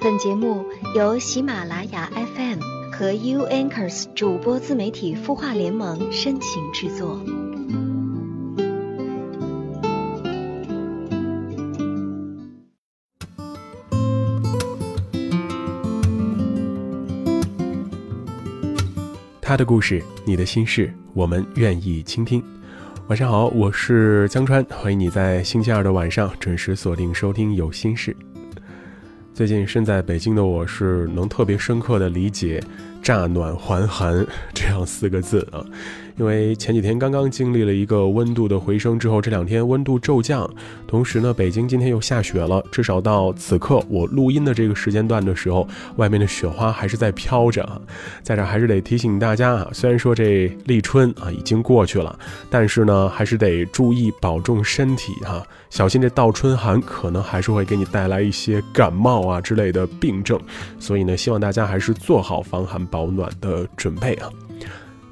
本节目由喜马拉雅 FM 和 U Anchors 主播自媒体孵化联盟深情制作。他的故事，你的心事，我们愿意倾听。晚上好，我是江川，欢迎你在星期二的晚上准时锁定收听《有心事》。最近身在北京的我，是能特别深刻的理解“乍暖还寒”这样四个字啊。因为前几天刚刚经历了一个温度的回升之后，这两天温度骤降，同时呢，北京今天又下雪了。至少到此刻我录音的这个时间段的时候，外面的雪花还是在飘着啊。在这还是得提醒大家啊，虽然说这立春啊已经过去了，但是呢，还是得注意保重身体哈，小心这倒春寒可能还是会给你带来一些感冒啊之类的病症。所以呢，希望大家还是做好防寒保暖的准备啊。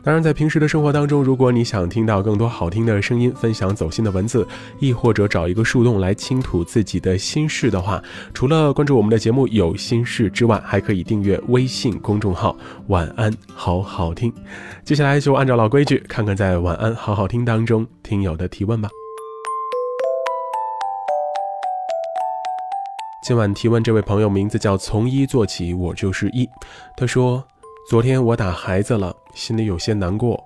当然，在平时的生活当中，如果你想听到更多好听的声音，分享走心的文字，亦或者找一个树洞来倾吐自己的心事的话，除了关注我们的节目有心事之外，还可以订阅微信公众号“晚安好好听”。接下来就按照老规矩，看看在“晚安好好听”当中听友的提问吧。今晚提问这位朋友名字叫从一做起，我就是一。他说。昨天我打孩子了，心里有些难过，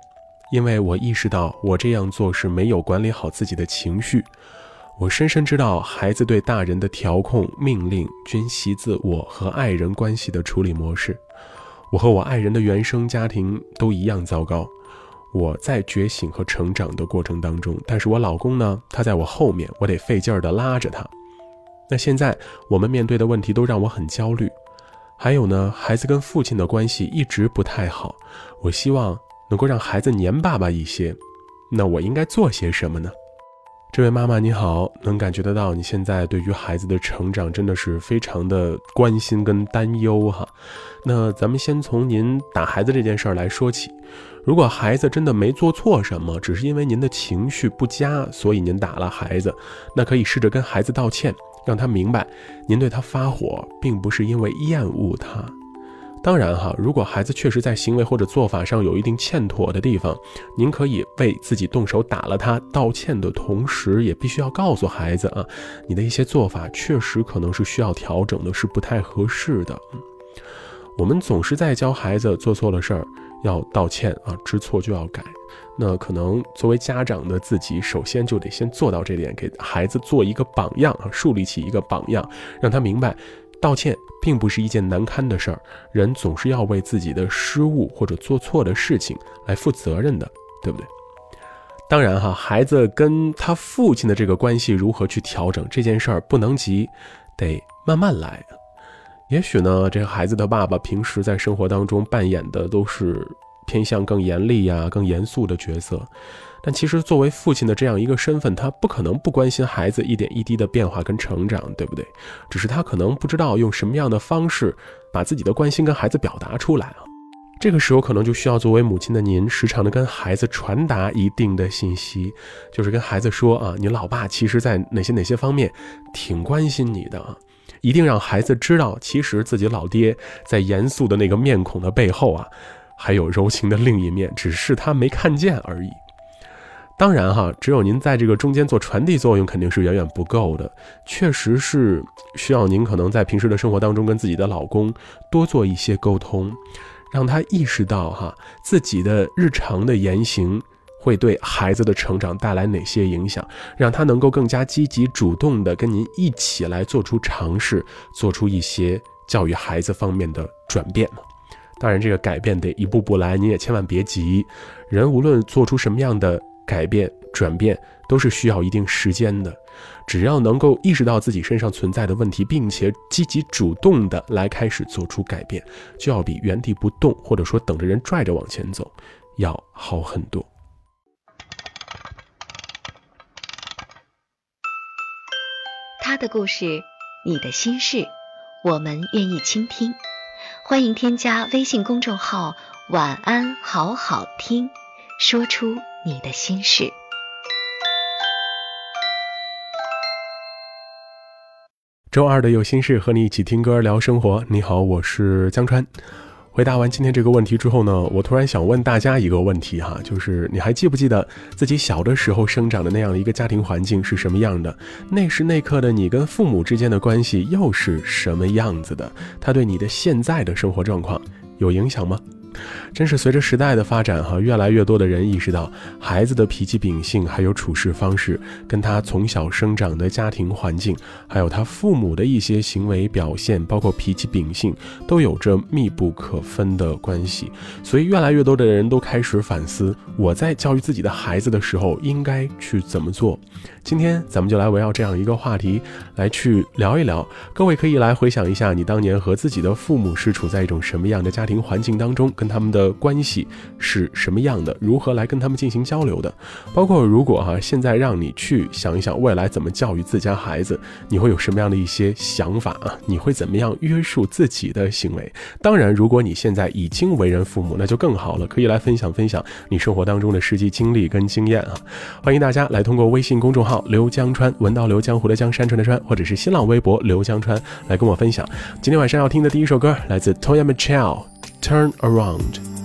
因为我意识到我这样做是没有管理好自己的情绪。我深深知道，孩子对大人的调控、命令均习自我和爱人关系的处理模式。我和我爱人的原生家庭都一样糟糕。我在觉醒和成长的过程当中，但是我老公呢，他在我后面，我得费劲儿的拉着他。那现在我们面对的问题都让我很焦虑。还有呢，孩子跟父亲的关系一直不太好，我希望能够让孩子黏爸爸一些。那我应该做些什么呢？这位妈妈你好，能感觉得到你现在对于孩子的成长真的是非常的关心跟担忧哈。那咱们先从您打孩子这件事儿来说起。如果孩子真的没做错什么，只是因为您的情绪不佳，所以您打了孩子，那可以试着跟孩子道歉。让他明白，您对他发火，并不是因为厌恶他。当然哈，如果孩子确实在行为或者做法上有一定欠妥的地方，您可以为自己动手打了他道歉的同时，也必须要告诉孩子啊，你的一些做法确实可能是需要调整的，是不太合适的。我们总是在教孩子做错了事儿要道歉啊，知错就要改。那可能作为家长的自己，首先就得先做到这点，给孩子做一个榜样啊，树立起一个榜样，让他明白，道歉并不是一件难堪的事儿。人总是要为自己的失误或者做错的事情来负责任的，对不对？当然哈，孩子跟他父亲的这个关系如何去调整这件事儿不能急，得慢慢来。也许呢，这个孩子的爸爸平时在生活当中扮演的都是。偏向更严厉呀、更严肃的角色，但其实作为父亲的这样一个身份，他不可能不关心孩子一点一滴的变化跟成长，对不对？只是他可能不知道用什么样的方式把自己的关心跟孩子表达出来啊。这个时候可能就需要作为母亲的您，时常的跟孩子传达一定的信息，就是跟孩子说啊，你老爸其实在哪些哪些方面挺关心你的啊，一定让孩子知道，其实自己老爹在严肃的那个面孔的背后啊。还有柔情的另一面，只是他没看见而已。当然哈，只有您在这个中间做传递作用，肯定是远远不够的。确实是需要您可能在平时的生活当中跟自己的老公多做一些沟通，让他意识到哈自己的日常的言行会对孩子的成长带来哪些影响，让他能够更加积极主动的跟您一起来做出尝试，做出一些教育孩子方面的转变嘛。当然，这个改变得一步步来，你也千万别急。人无论做出什么样的改变、转变，都是需要一定时间的。只要能够意识到自己身上存在的问题，并且积极主动的来开始做出改变，就要比原地不动，或者说等着人拽着往前走，要好很多。他的故事，你的心事，我们愿意倾听。欢迎添加微信公众号“晚安好好听”，说出你的心事。周二的有心事，和你一起听歌聊生活。你好，我是江川。回答完今天这个问题之后呢，我突然想问大家一个问题哈，就是你还记不记得自己小的时候生长的那样一个家庭环境是什么样的？那时那刻的你跟父母之间的关系又是什么样子的？他对你的现在的生活状况有影响吗？真是随着时代的发展，哈，越来越多的人意识到，孩子的脾气秉性还有处事方式，跟他从小生长的家庭环境，还有他父母的一些行为表现，包括脾气秉性，都有着密不可分的关系。所以，越来越多的人都开始反思，我在教育自己的孩子的时候，应该去怎么做。今天咱们就来围绕这样一个话题来去聊一聊。各位可以来回想一下，你当年和自己的父母是处在一种什么样的家庭环境当中，跟他们的关系是什么样的，如何来跟他们进行交流的。包括如果哈现在让你去想一想未来怎么教育自家孩子，你会有什么样的一些想法啊？你会怎么样约束自己的行为？当然，如果你现在已经为人父母，那就更好了，可以来分享分享你生活当中的实际经历跟经验啊！欢迎大家来通过微信公众号。号刘江川，文道刘江湖的江山川的川，或者是新浪微博刘江川，来跟我分享。今天晚上要听的第一首歌来自 Toya Michelle，《Turn Around》。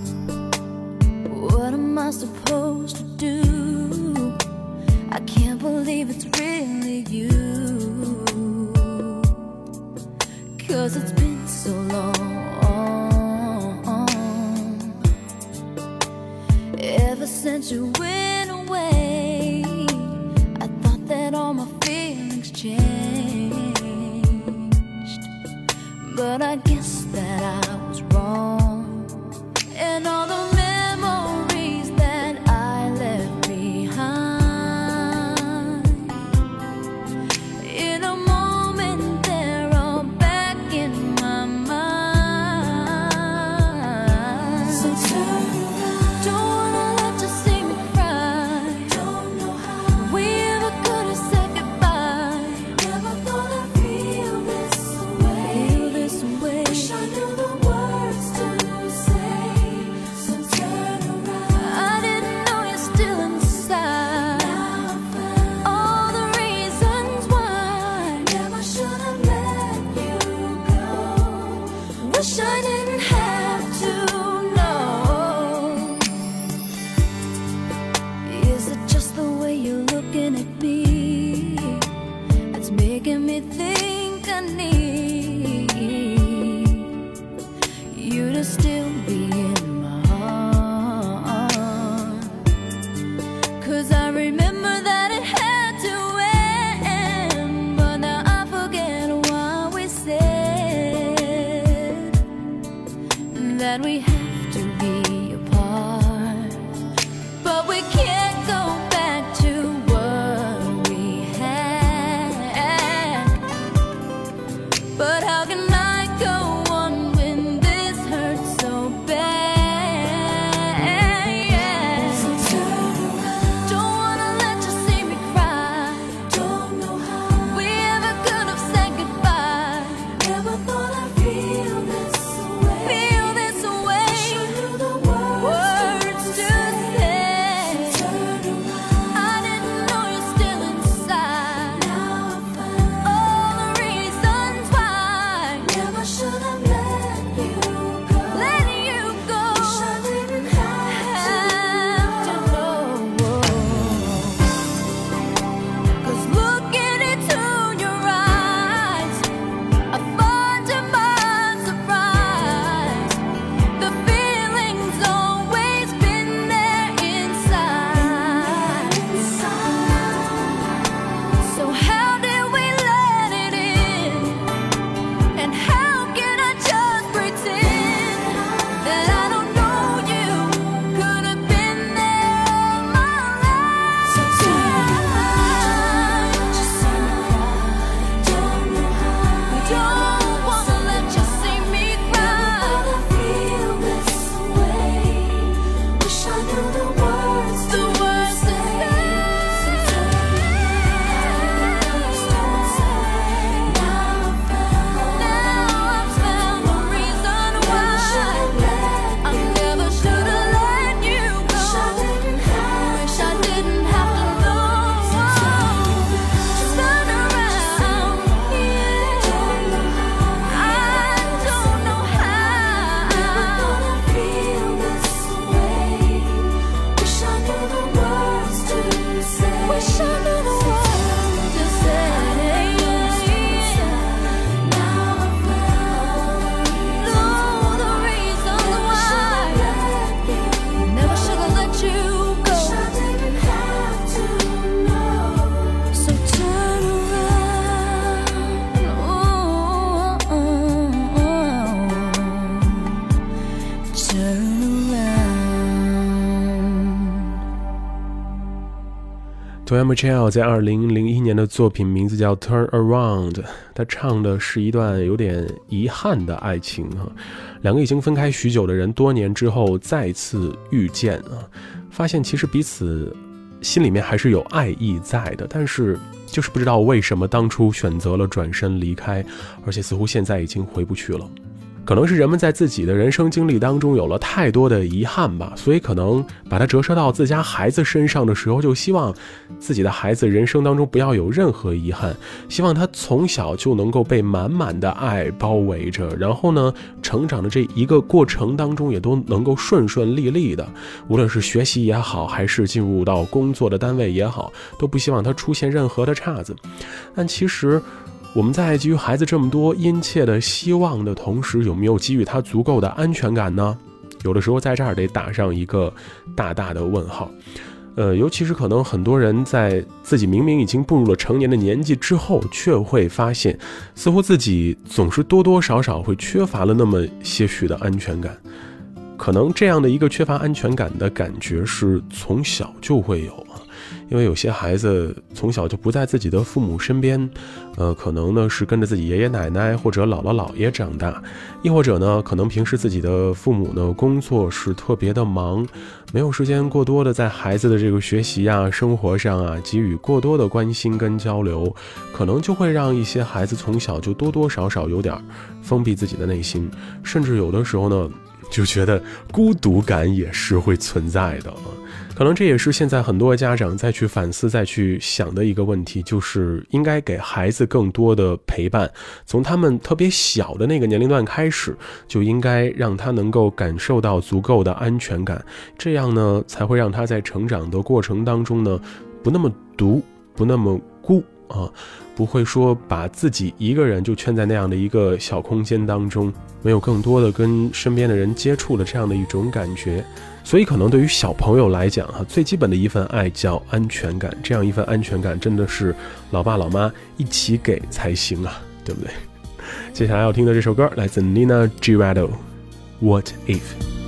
Think I need. You to still be. Toya Michelle 在二零零一年的作品名字叫《Turn Around》，他唱的是一段有点遗憾的爱情啊。两个已经分开许久的人，多年之后再次遇见啊，发现其实彼此心里面还是有爱意在的，但是就是不知道为什么当初选择了转身离开，而且似乎现在已经回不去了。可能是人们在自己的人生经历当中有了太多的遗憾吧，所以可能把它折射到自家孩子身上的时候，就希望自己的孩子人生当中不要有任何遗憾，希望他从小就能够被满满的爱包围着，然后呢，成长的这一个过程当中也都能够顺顺利利的，无论是学习也好，还是进入到工作的单位也好，都不希望他出现任何的岔子。但其实。我们在给予孩子这么多殷切的希望的同时，有没有给予他足够的安全感呢？有的时候在这儿得打上一个大大的问号。呃，尤其是可能很多人在自己明明已经步入了成年的年纪之后，却会发现，似乎自己总是多多少少会缺乏了那么些许的安全感。可能这样的一个缺乏安全感的感觉是从小就会有。因为有些孩子从小就不在自己的父母身边，呃，可能呢是跟着自己爷爷奶奶或者姥姥姥爷长大，亦或者呢，可能平时自己的父母呢工作是特别的忙，没有时间过多的在孩子的这个学习啊、生活上啊给予过多的关心跟交流，可能就会让一些孩子从小就多多少少有点封闭自己的内心，甚至有的时候呢，就觉得孤独感也是会存在的啊。可能这也是现在很多家长再去反思、再去想的一个问题，就是应该给孩子更多的陪伴，从他们特别小的那个年龄段开始，就应该让他能够感受到足够的安全感，这样呢，才会让他在成长的过程当中呢，不那么独，不那么孤啊，不会说把自己一个人就圈在那样的一个小空间当中，没有更多的跟身边的人接触的这样的一种感觉。所以，可能对于小朋友来讲，哈，最基本的一份爱叫安全感。这样一份安全感，真的是老爸老妈一起给才行啊，对不对？接下来要听的这首歌来自 Nina Girado，What If。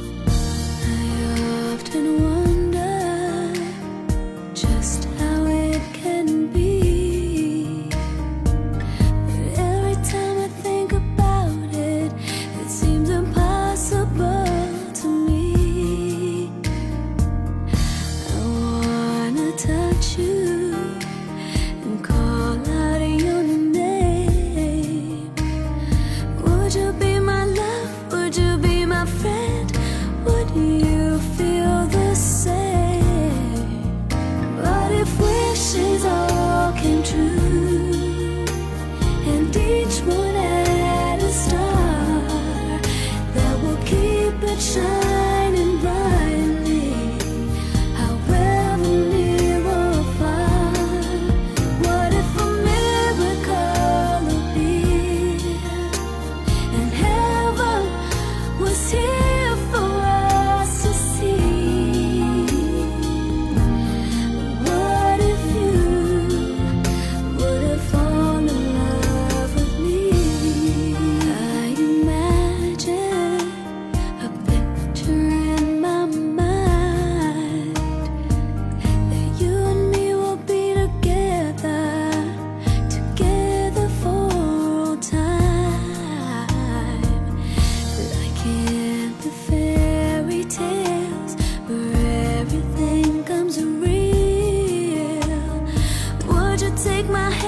my head.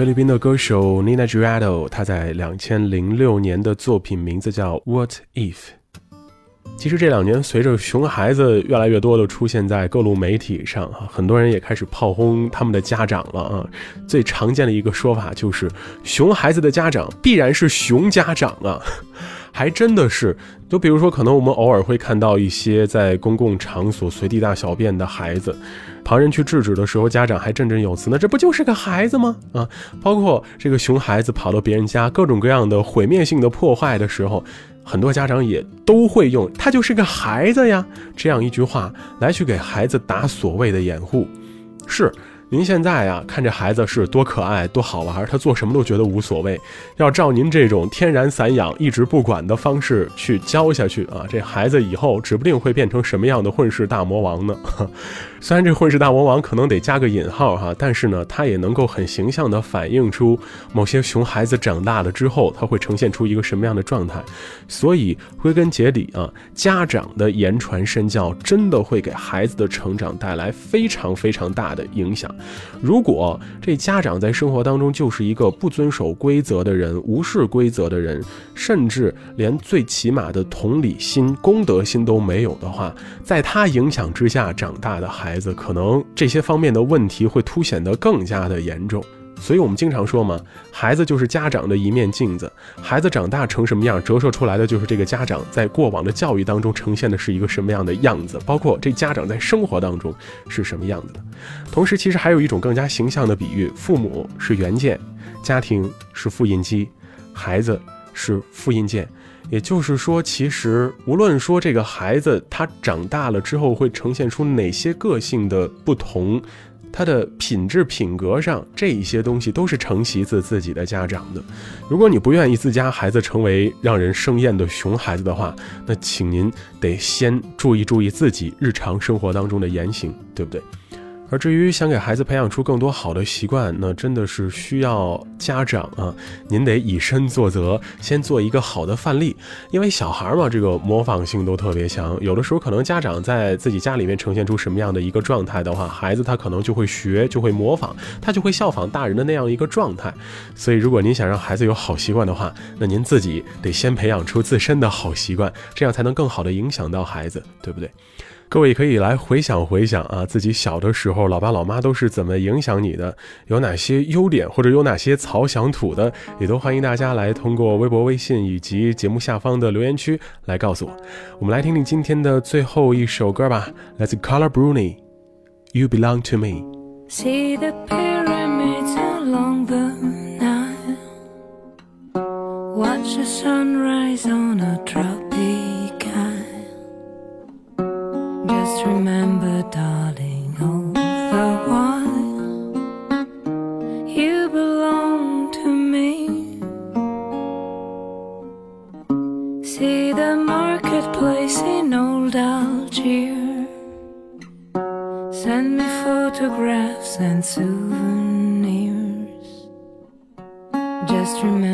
菲律宾的歌手 Nina Girado，她在两千零六年的作品名字叫《What If》。其实这两年，随着熊孩子越来越多的出现在各路媒体上啊，很多人也开始炮轰他们的家长了啊。最常见的一个说法就是，熊孩子的家长必然是熊家长啊。还真的是，就比如说，可能我们偶尔会看到一些在公共场所随地大小便的孩子，旁人去制止的时候，家长还振振有词，呢这不就是个孩子吗？啊，包括这个熊孩子跑到别人家，各种各样的毁灭性的破坏的时候。很多家长也都会用“他就是个孩子呀”这样一句话来去给孩子打所谓的掩护，是。您现在呀，看这孩子是多可爱、多好玩，他做什么都觉得无所谓。要照您这种天然散养、一直不管的方式去教下去啊，这孩子以后指不定会变成什么样的混世大魔王呢？虽然这混世大魔王可能得加个引号哈，但是呢，他也能够很形象地反映出某些熊孩子长大了之后，他会呈现出一个什么样的状态。所以归根结底啊，家长的言传身教真的会给孩子的成长带来非常非常大的影响。如果这家长在生活当中就是一个不遵守规则的人、无视规则的人，甚至连最起码的同理心、公德心都没有的话，在他影响之下长大的孩孩子，可能这些方面的问题会凸显得更加的严重。所以，我们经常说嘛，孩子就是家长的一面镜子。孩子长大成什么样，折射出来的就是这个家长在过往的教育当中呈现的是一个什么样的样子，包括这家长在生活当中是什么样子的。同时，其实还有一种更加形象的比喻：父母是原件，家庭是复印机，孩子是复印件。也就是说，其实无论说这个孩子他长大了之后会呈现出哪些个性的不同。他的品质品格上，这一些东西都是承袭自自己的家长的。如果你不愿意自家孩子成为让人生厌的熊孩子的话，那请您得先注意注意自己日常生活当中的言行，对不对？而至于想给孩子培养出更多好的习惯，那真的是需要家长啊，您得以身作则，先做一个好的范例。因为小孩嘛，这个模仿性都特别强，有的时候可能家长在自己家里面呈现出什么样的一个状态的话，孩子他可能就会学，就会模仿，他就会效仿大人的那样一个状态。所以，如果您想让孩子有好习惯的话，那您自己得先培养出自身的好习惯，这样才能更好的影响到孩子，对不对？各位可以来回想回想啊，自己小的时候，老爸老妈都是怎么影响你的？有哪些优点，或者有哪些槽想吐的，也都欢迎大家来通过微博、微信以及节目下方的留言区来告诉我。我们来听听今天的最后一首歌吧，来自 Color Bruni，You Belong to Me。See the pyramids along the Nile. Watch the sunrise on a tropic. Just remember, darling, all the while you belong to me. See the marketplace in old Algiers. Send me photographs and souvenirs. Just remember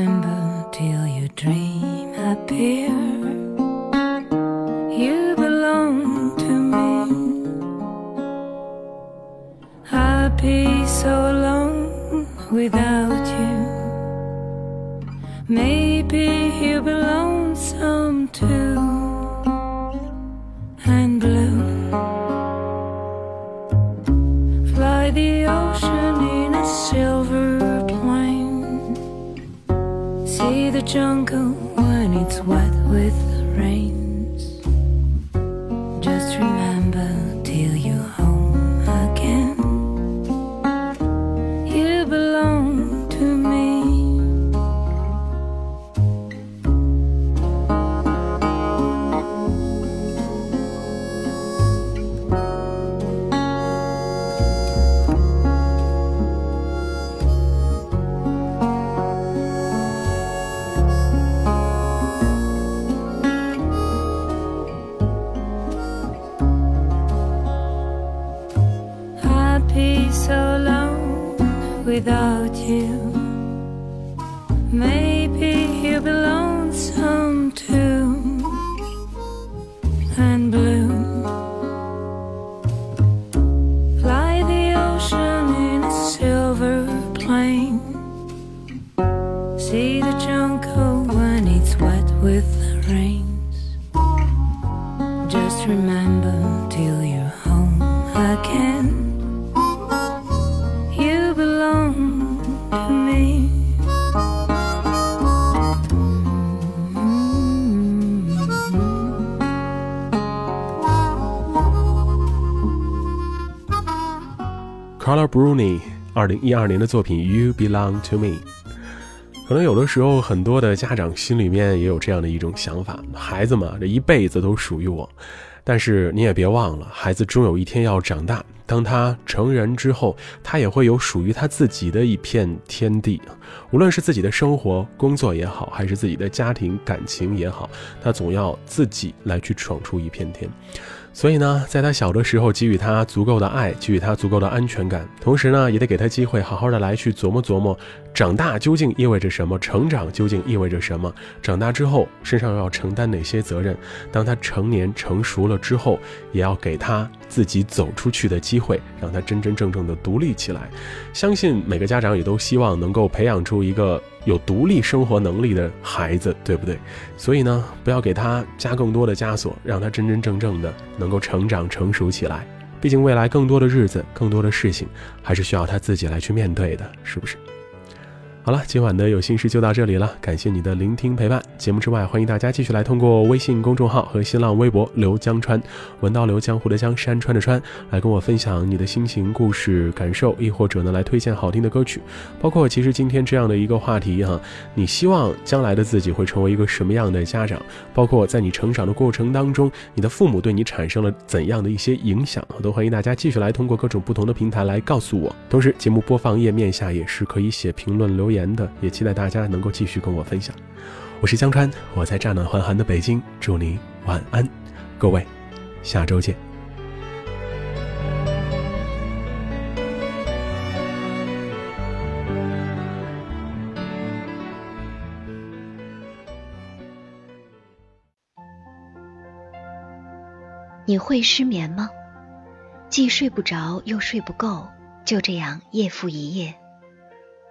jungle when it's wet with the rains. Just remember till you're 二零一二年的作品《You Belong to Me》。可能有的时候，很多的家长心里面也有这样的一种想法：孩子嘛，这一辈子都属于我。但是你也别忘了，孩子终有一天要长大。当他成人之后，他也会有属于他自己的一片天地。无论是自己的生活、工作也好，还是自己的家庭感情也好，他总要自己来去闯出一片天。所以呢，在他小的时候，给予他足够的爱，给予他足够的安全感，同时呢，也得给他机会，好好的来去琢磨琢磨，长大究竟意味着什么，成长究竟意味着什么，长大之后身上要承担哪些责任。当他成年成熟了之后，也要给他自己走出去的机会，让他真真正正的独立起来。相信每个家长也都希望能够培养出一个。有独立生活能力的孩子，对不对？所以呢，不要给他加更多的枷锁，让他真真正正的能够成长成熟起来。毕竟未来更多的日子，更多的事情，还是需要他自己来去面对的，是不是？好了，今晚的有心事就到这里了，感谢你的聆听陪伴。节目之外，欢迎大家继续来通过微信公众号和新浪微博“刘江川”，文道刘江湖的江山川的川，来跟我分享你的心情、故事、感受，亦或者呢来推荐好听的歌曲。包括其实今天这样的一个话题哈，你希望将来的自己会成为一个什么样的家长？包括在你成长的过程当中，你的父母对你产生了怎样的一些影响？我都欢迎大家继续来通过各种不同的平台来告诉我。同时，节目播放页面下也是可以写评论留言。言的，也期待大家能够继续跟我分享。我是江川，我在乍暖还寒的北京，祝你晚安，各位，下周见。你会失眠吗？既睡不着，又睡不够，就这样夜复一夜。